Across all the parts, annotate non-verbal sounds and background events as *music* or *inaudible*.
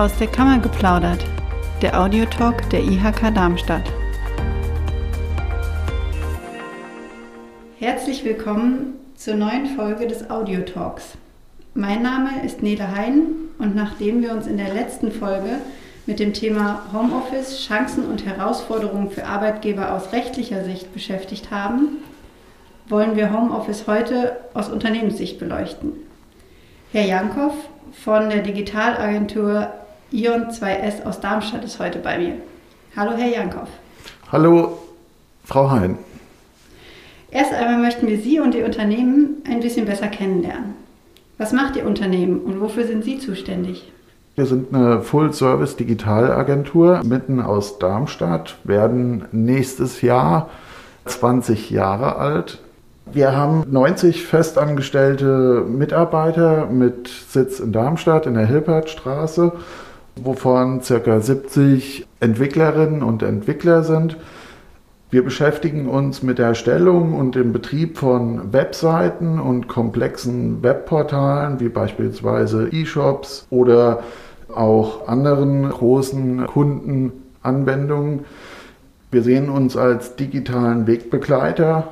Aus der Kammer geplaudert, der Audiotalk der IHK Darmstadt. Herzlich willkommen zur neuen Folge des Audiotalks. Mein Name ist Nele Hein und nachdem wir uns in der letzten Folge mit dem Thema Homeoffice, Chancen und Herausforderungen für Arbeitgeber aus rechtlicher Sicht beschäftigt haben, wollen wir Homeoffice heute aus Unternehmenssicht beleuchten. Herr Jankow von der Digitalagentur Ion 2S aus Darmstadt ist heute bei mir. Hallo, Herr Jankow. Hallo, Frau Hein. Erst einmal möchten wir Sie und Ihr Unternehmen ein bisschen besser kennenlernen. Was macht Ihr Unternehmen und wofür sind Sie zuständig? Wir sind eine Full-Service-Digitalagentur mitten aus Darmstadt, werden nächstes Jahr 20 Jahre alt. Wir haben 90 festangestellte Mitarbeiter mit Sitz in Darmstadt in der Hilpertstraße, wovon ca. 70 Entwicklerinnen und Entwickler sind. Wir beschäftigen uns mit der Erstellung und dem Betrieb von Webseiten und komplexen Webportalen wie beispielsweise E-Shops oder auch anderen großen Kundenanwendungen. Wir sehen uns als digitalen Wegbegleiter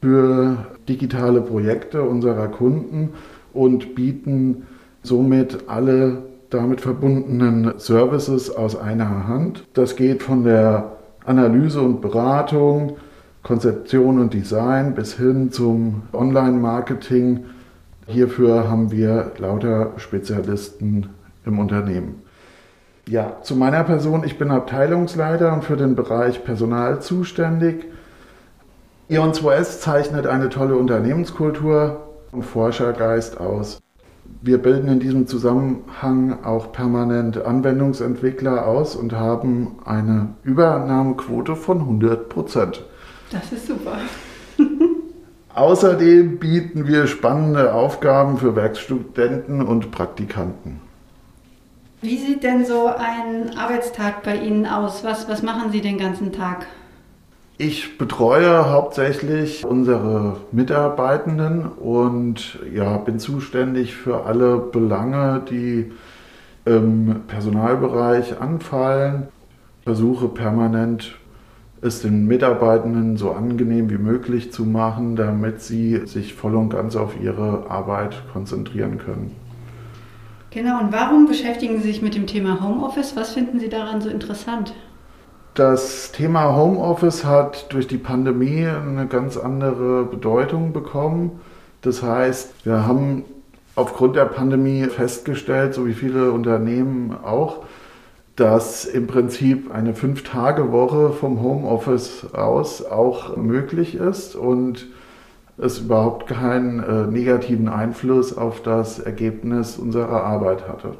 für digitale Projekte unserer Kunden und bieten somit alle damit verbundenen Services aus einer Hand. Das geht von der Analyse und Beratung, Konzeption und Design bis hin zum Online-Marketing. Hierfür haben wir lauter Spezialisten im Unternehmen. Ja, zu meiner Person. Ich bin Abteilungsleiter und für den Bereich Personal zuständig. Ion 2S zeichnet eine tolle Unternehmenskultur und Forschergeist aus. Wir bilden in diesem Zusammenhang auch permanent Anwendungsentwickler aus und haben eine Übernahmequote von 100 Prozent. Das ist super. Außerdem bieten wir spannende Aufgaben für Werkstudenten und Praktikanten. Wie sieht denn so ein Arbeitstag bei Ihnen aus? Was, was machen Sie den ganzen Tag? Ich betreue hauptsächlich unsere Mitarbeitenden und ja, bin zuständig für alle Belange, die im Personalbereich anfallen. Versuche permanent es den Mitarbeitenden so angenehm wie möglich zu machen, damit sie sich voll und ganz auf ihre Arbeit konzentrieren können. Genau, und warum beschäftigen Sie sich mit dem Thema Homeoffice? Was finden Sie daran so interessant? Das Thema Homeoffice hat durch die Pandemie eine ganz andere Bedeutung bekommen. Das heißt, wir haben aufgrund der Pandemie festgestellt, so wie viele Unternehmen auch, dass im Prinzip eine Fünf-Tage-Woche vom Homeoffice aus auch möglich ist und es überhaupt keinen äh, negativen Einfluss auf das Ergebnis unserer Arbeit hatte.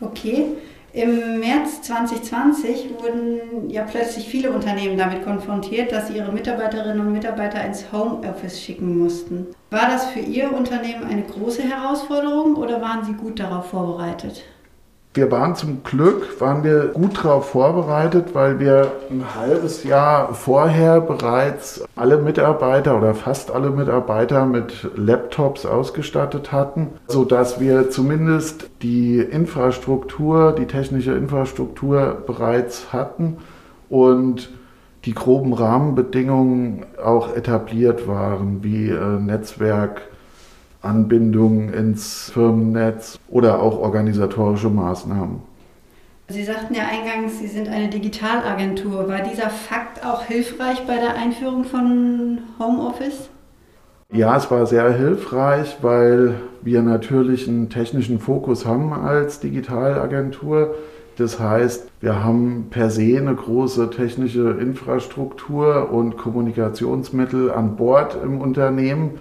Okay. Im März 2020 wurden ja plötzlich viele Unternehmen damit konfrontiert, dass sie ihre Mitarbeiterinnen und Mitarbeiter ins Homeoffice schicken mussten. War das für Ihr Unternehmen eine große Herausforderung oder waren Sie gut darauf vorbereitet? Wir waren zum Glück, waren wir gut darauf vorbereitet, weil wir ein halbes Jahr vorher bereits alle Mitarbeiter oder fast alle Mitarbeiter mit Laptops ausgestattet hatten, sodass wir zumindest die Infrastruktur, die technische Infrastruktur bereits hatten und die groben Rahmenbedingungen auch etabliert waren, wie äh, Netzwerk, Anbindung ins Firmennetz oder auch organisatorische Maßnahmen. Sie sagten ja eingangs, Sie sind eine Digitalagentur. War dieser Fakt auch hilfreich bei der Einführung von Homeoffice? Ja, es war sehr hilfreich, weil wir natürlich einen technischen Fokus haben als Digitalagentur. Das heißt, wir haben per se eine große technische Infrastruktur und Kommunikationsmittel an Bord im Unternehmen.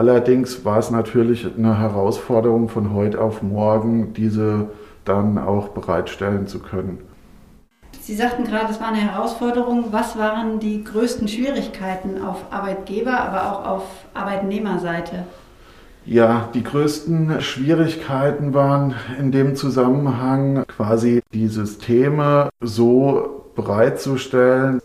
Allerdings war es natürlich eine Herausforderung von heute auf morgen, diese dann auch bereitstellen zu können. Sie sagten gerade, es war eine Herausforderung. Was waren die größten Schwierigkeiten auf Arbeitgeber, aber auch auf Arbeitnehmerseite? Ja, die größten Schwierigkeiten waren in dem Zusammenhang quasi die Systeme so bereitzustellen,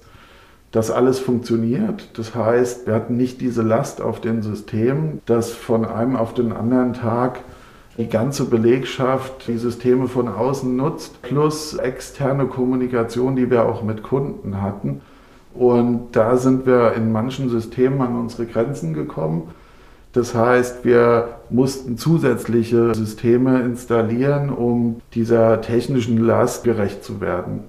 dass alles funktioniert. Das heißt, wir hatten nicht diese Last auf den Systemen, dass von einem auf den anderen Tag die ganze Belegschaft die Systeme von außen nutzt, plus externe Kommunikation, die wir auch mit Kunden hatten. Und da sind wir in manchen Systemen an unsere Grenzen gekommen. Das heißt, wir mussten zusätzliche Systeme installieren, um dieser technischen Last gerecht zu werden.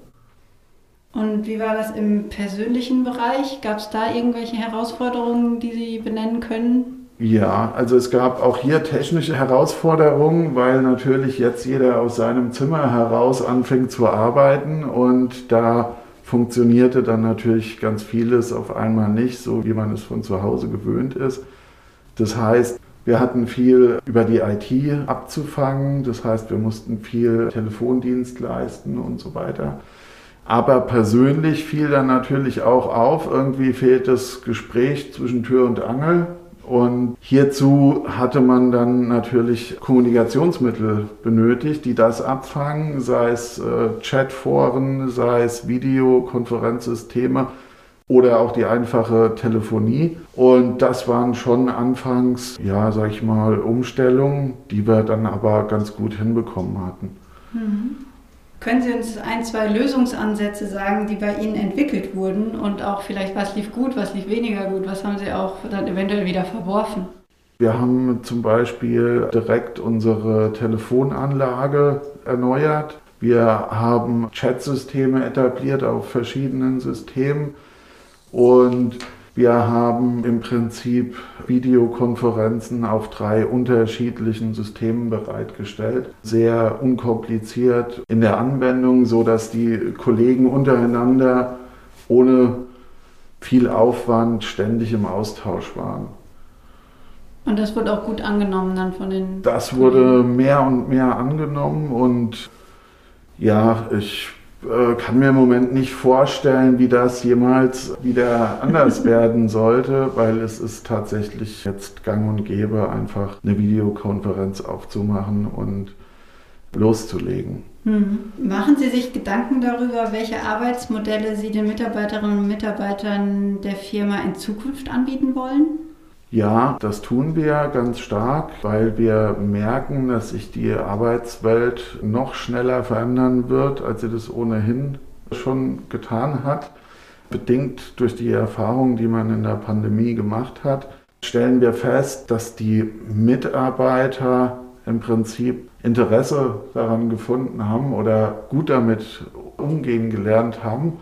Und wie war das im persönlichen Bereich? Gab es da irgendwelche Herausforderungen, die Sie benennen können? Ja, also es gab auch hier technische Herausforderungen, weil natürlich jetzt jeder aus seinem Zimmer heraus anfängt zu arbeiten und da funktionierte dann natürlich ganz vieles auf einmal nicht, so wie man es von zu Hause gewöhnt ist. Das heißt, wir hatten viel über die IT abzufangen, das heißt, wir mussten viel Telefondienst leisten und so weiter. Aber persönlich fiel dann natürlich auch auf, irgendwie fehlt das Gespräch zwischen Tür und Angel. Und hierzu hatte man dann natürlich Kommunikationsmittel benötigt, die das abfangen, sei es äh, Chatforen, sei es Videokonferenzsysteme oder auch die einfache Telefonie. Und das waren schon anfangs, ja, sag ich mal, Umstellungen, die wir dann aber ganz gut hinbekommen hatten. Mhm. Können Sie uns ein, zwei Lösungsansätze sagen, die bei Ihnen entwickelt wurden und auch vielleicht, was lief gut, was lief weniger gut, was haben Sie auch dann eventuell wieder verworfen? Wir haben zum Beispiel direkt unsere Telefonanlage erneuert. Wir haben Chatsysteme etabliert auf verschiedenen Systemen und wir haben im Prinzip Videokonferenzen auf drei unterschiedlichen Systemen bereitgestellt. Sehr unkompliziert in der Anwendung, so dass die Kollegen untereinander ohne viel Aufwand ständig im Austausch waren. Und das wurde auch gut angenommen dann von den. Das wurde mehr und mehr angenommen und ja, ich äh, kann mir im Moment nicht vorstellen, wie das jemals wieder anders *laughs* werden sollte, weil es ist tatsächlich jetzt gang und gäbe, einfach eine Videokonferenz aufzumachen und loszulegen. Hm. Machen Sie sich Gedanken darüber, welche Arbeitsmodelle Sie den Mitarbeiterinnen und Mitarbeitern der Firma in Zukunft anbieten wollen? Ja, das tun wir ganz stark, weil wir merken, dass sich die Arbeitswelt noch schneller verändern wird, als sie das ohnehin schon getan hat. Bedingt durch die Erfahrungen, die man in der Pandemie gemacht hat, stellen wir fest, dass die Mitarbeiter im Prinzip Interesse daran gefunden haben oder gut damit umgehen gelernt haben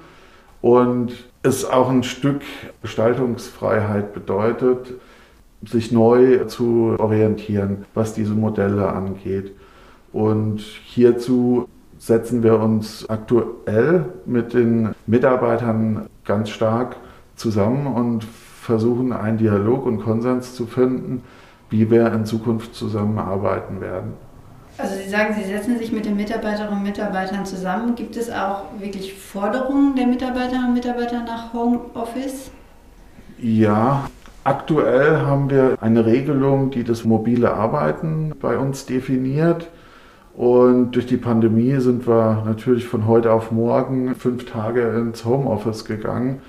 und es auch ein Stück Gestaltungsfreiheit bedeutet, sich neu zu orientieren, was diese Modelle angeht. Und hierzu setzen wir uns aktuell mit den Mitarbeitern ganz stark zusammen und versuchen einen Dialog und Konsens zu finden, wie wir in Zukunft zusammenarbeiten werden. Also Sie sagen, Sie setzen sich mit den Mitarbeiterinnen und Mitarbeitern zusammen. Gibt es auch wirklich Forderungen der Mitarbeiterinnen und Mitarbeiter nach Homeoffice? Ja, Aktuell haben wir eine Regelung, die das mobile Arbeiten bei uns definiert. Und durch die Pandemie sind wir natürlich von heute auf morgen fünf Tage ins Homeoffice gegangen.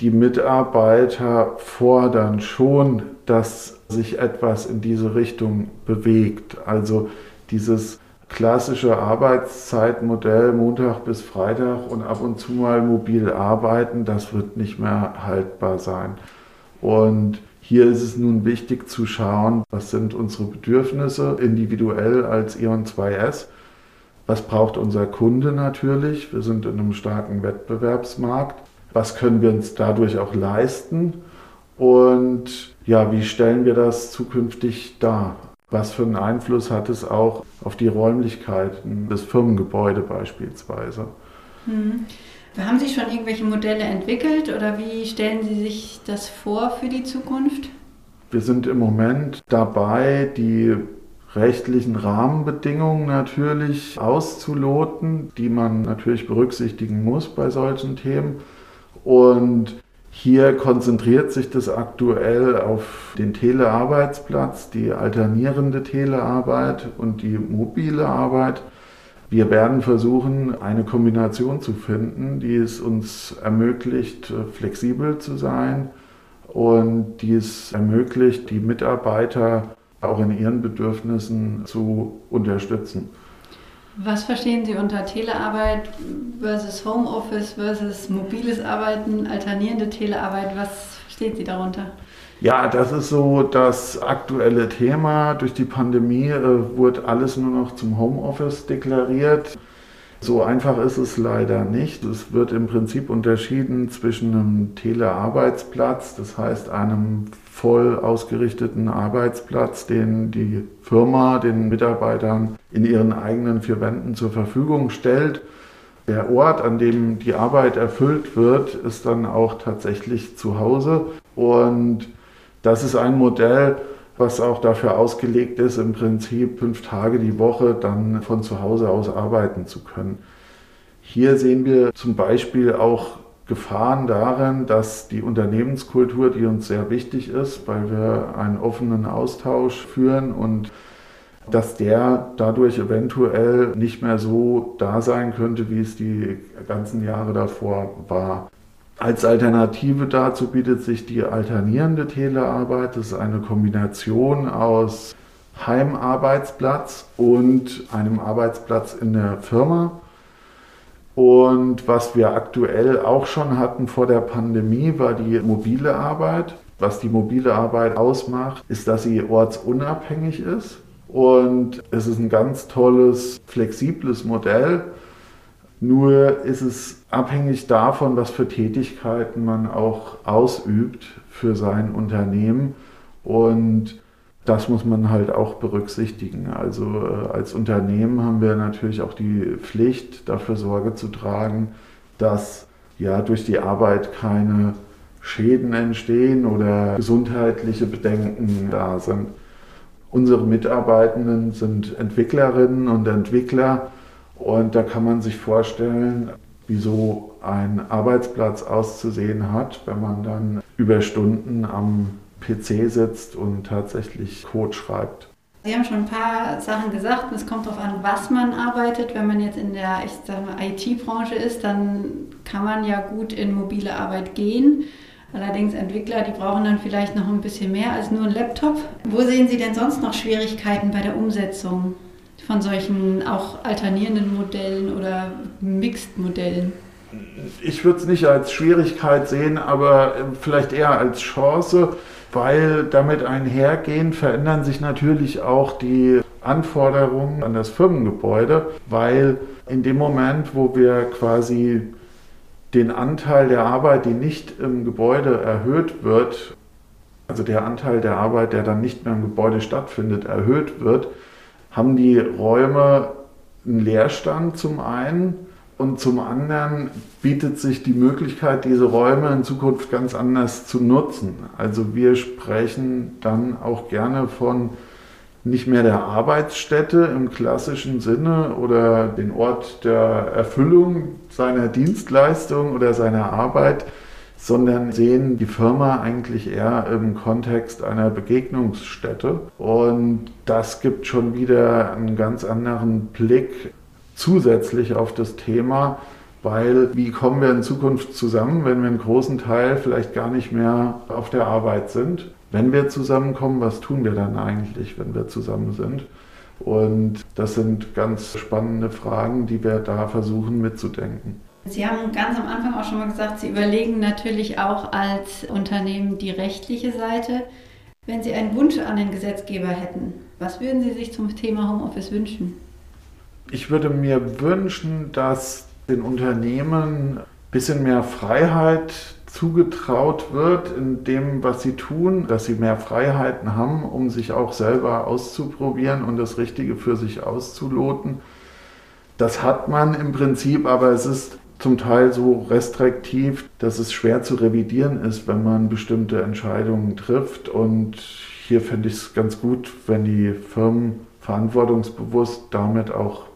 Die Mitarbeiter fordern schon, dass sich etwas in diese Richtung bewegt. Also dieses klassische Arbeitszeitmodell Montag bis Freitag und ab und zu mal mobil arbeiten, das wird nicht mehr haltbar sein. Und hier ist es nun wichtig zu schauen, was sind unsere Bedürfnisse individuell als Eon 2S. Was braucht unser Kunde natürlich? Wir sind in einem starken Wettbewerbsmarkt. Was können wir uns dadurch auch leisten? Und ja, wie stellen wir das zukünftig dar? Was für einen Einfluss hat es auch auf die Räumlichkeiten des Firmengebäude beispielsweise? Hm. Haben Sie schon irgendwelche Modelle entwickelt oder wie stellen Sie sich das vor für die Zukunft? Wir sind im Moment dabei, die rechtlichen Rahmenbedingungen natürlich auszuloten, die man natürlich berücksichtigen muss bei solchen Themen. Und hier konzentriert sich das aktuell auf den Telearbeitsplatz, die alternierende Telearbeit und die mobile Arbeit. Wir werden versuchen, eine Kombination zu finden, die es uns ermöglicht, flexibel zu sein und die es ermöglicht, die Mitarbeiter auch in ihren Bedürfnissen zu unterstützen. Was verstehen Sie unter Telearbeit versus Homeoffice versus mobiles Arbeiten, alternierende Telearbeit? Was verstehen Sie darunter? Ja, das ist so das aktuelle Thema. Durch die Pandemie äh, wurde alles nur noch zum Homeoffice deklariert. So einfach ist es leider nicht. Es wird im Prinzip unterschieden zwischen einem Telearbeitsplatz, das heißt einem voll ausgerichteten Arbeitsplatz, den die Firma den Mitarbeitern in ihren eigenen vier Wänden zur Verfügung stellt. Der Ort, an dem die Arbeit erfüllt wird, ist dann auch tatsächlich zu Hause. Und das ist ein Modell, was auch dafür ausgelegt ist, im Prinzip fünf Tage die Woche dann von zu Hause aus arbeiten zu können. Hier sehen wir zum Beispiel auch Gefahren darin, dass die Unternehmenskultur, die uns sehr wichtig ist, weil wir einen offenen Austausch führen und dass der dadurch eventuell nicht mehr so da sein könnte, wie es die ganzen Jahre davor war. Als Alternative dazu bietet sich die alternierende Telearbeit. Das ist eine Kombination aus Heimarbeitsplatz und einem Arbeitsplatz in der Firma. Und was wir aktuell auch schon hatten vor der Pandemie, war die mobile Arbeit. Was die mobile Arbeit ausmacht, ist, dass sie ortsunabhängig ist. Und es ist ein ganz tolles, flexibles Modell. Nur ist es abhängig davon, was für Tätigkeiten man auch ausübt für sein Unternehmen. Und das muss man halt auch berücksichtigen. Also äh, als Unternehmen haben wir natürlich auch die Pflicht, dafür Sorge zu tragen, dass ja durch die Arbeit keine Schäden entstehen oder gesundheitliche Bedenken da sind. Unsere Mitarbeitenden sind Entwicklerinnen und Entwickler und da kann man sich vorstellen, wieso ein Arbeitsplatz auszusehen hat, wenn man dann über Stunden am PC sitzt und tatsächlich Code schreibt. Sie haben schon ein paar Sachen gesagt. Es kommt darauf an, was man arbeitet. Wenn man jetzt in der IT-Branche ist, dann kann man ja gut in mobile Arbeit gehen. Allerdings Entwickler, die brauchen dann vielleicht noch ein bisschen mehr als nur ein Laptop. Wo sehen Sie denn sonst noch Schwierigkeiten bei der Umsetzung von solchen auch alternierenden Modellen oder Mixed-Modellen? Ich würde es nicht als Schwierigkeit sehen, aber vielleicht eher als Chance weil damit einhergehen verändern sich natürlich auch die Anforderungen an das Firmengebäude, weil in dem Moment, wo wir quasi den Anteil der Arbeit, die nicht im Gebäude erhöht wird, also der Anteil der Arbeit, der dann nicht mehr im Gebäude stattfindet, erhöht wird, haben die Räume einen Leerstand zum einen und zum anderen bietet sich die Möglichkeit, diese Räume in Zukunft ganz anders zu nutzen. Also wir sprechen dann auch gerne von nicht mehr der Arbeitsstätte im klassischen Sinne oder den Ort der Erfüllung seiner Dienstleistung oder seiner Arbeit, sondern sehen die Firma eigentlich eher im Kontext einer Begegnungsstätte. Und das gibt schon wieder einen ganz anderen Blick zusätzlich auf das Thema, weil wie kommen wir in Zukunft zusammen, wenn wir einen großen Teil vielleicht gar nicht mehr auf der Arbeit sind? Wenn wir zusammenkommen, was tun wir dann eigentlich, wenn wir zusammen sind? Und das sind ganz spannende Fragen, die wir da versuchen mitzudenken. Sie haben ganz am Anfang auch schon mal gesagt, Sie überlegen natürlich auch als Unternehmen die rechtliche Seite. Wenn Sie einen Wunsch an den Gesetzgeber hätten, was würden Sie sich zum Thema Homeoffice wünschen? Ich würde mir wünschen, dass den Unternehmen ein bisschen mehr Freiheit zugetraut wird in dem, was sie tun, dass sie mehr Freiheiten haben, um sich auch selber auszuprobieren und das Richtige für sich auszuloten. Das hat man im Prinzip, aber es ist zum Teil so restriktiv, dass es schwer zu revidieren ist, wenn man bestimmte Entscheidungen trifft. Und hier fände ich es ganz gut, wenn die Firmen verantwortungsbewusst damit auch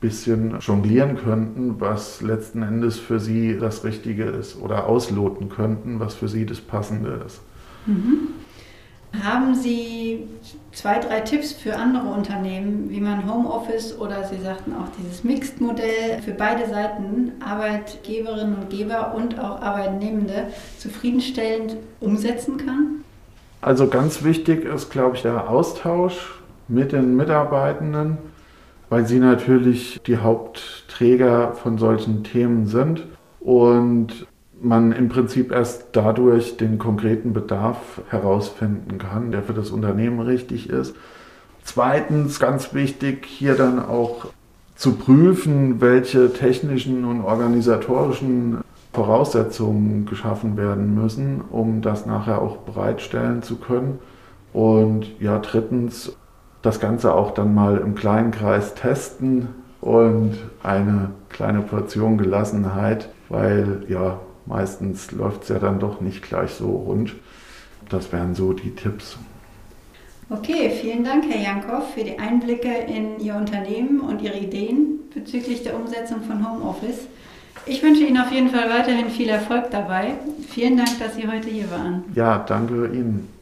bisschen jonglieren könnten, was letzten Endes für sie das Richtige ist oder ausloten könnten, was für sie das Passende ist. Mhm. Haben Sie zwei, drei Tipps für andere Unternehmen, wie man Homeoffice oder Sie sagten auch dieses Mixed-Modell für beide Seiten, Arbeitgeberinnen und Geber und auch Arbeitnehmende, zufriedenstellend umsetzen kann? Also ganz wichtig ist, glaube ich, der Austausch mit den Mitarbeitenden, weil sie natürlich die Hauptträger von solchen Themen sind und man im Prinzip erst dadurch den konkreten Bedarf herausfinden kann, der für das Unternehmen richtig ist. Zweitens, ganz wichtig, hier dann auch zu prüfen, welche technischen und organisatorischen Voraussetzungen geschaffen werden müssen, um das nachher auch bereitstellen zu können. Und ja, drittens, das Ganze auch dann mal im kleinen Kreis testen und eine kleine Portion Gelassenheit, weil ja, meistens läuft es ja dann doch nicht gleich so rund. Das wären so die Tipps. Okay, vielen Dank, Herr Jankow, für die Einblicke in Ihr Unternehmen und Ihre Ideen bezüglich der Umsetzung von Homeoffice. Ich wünsche Ihnen auf jeden Fall weiterhin viel Erfolg dabei. Vielen Dank, dass Sie heute hier waren. Ja, danke Ihnen.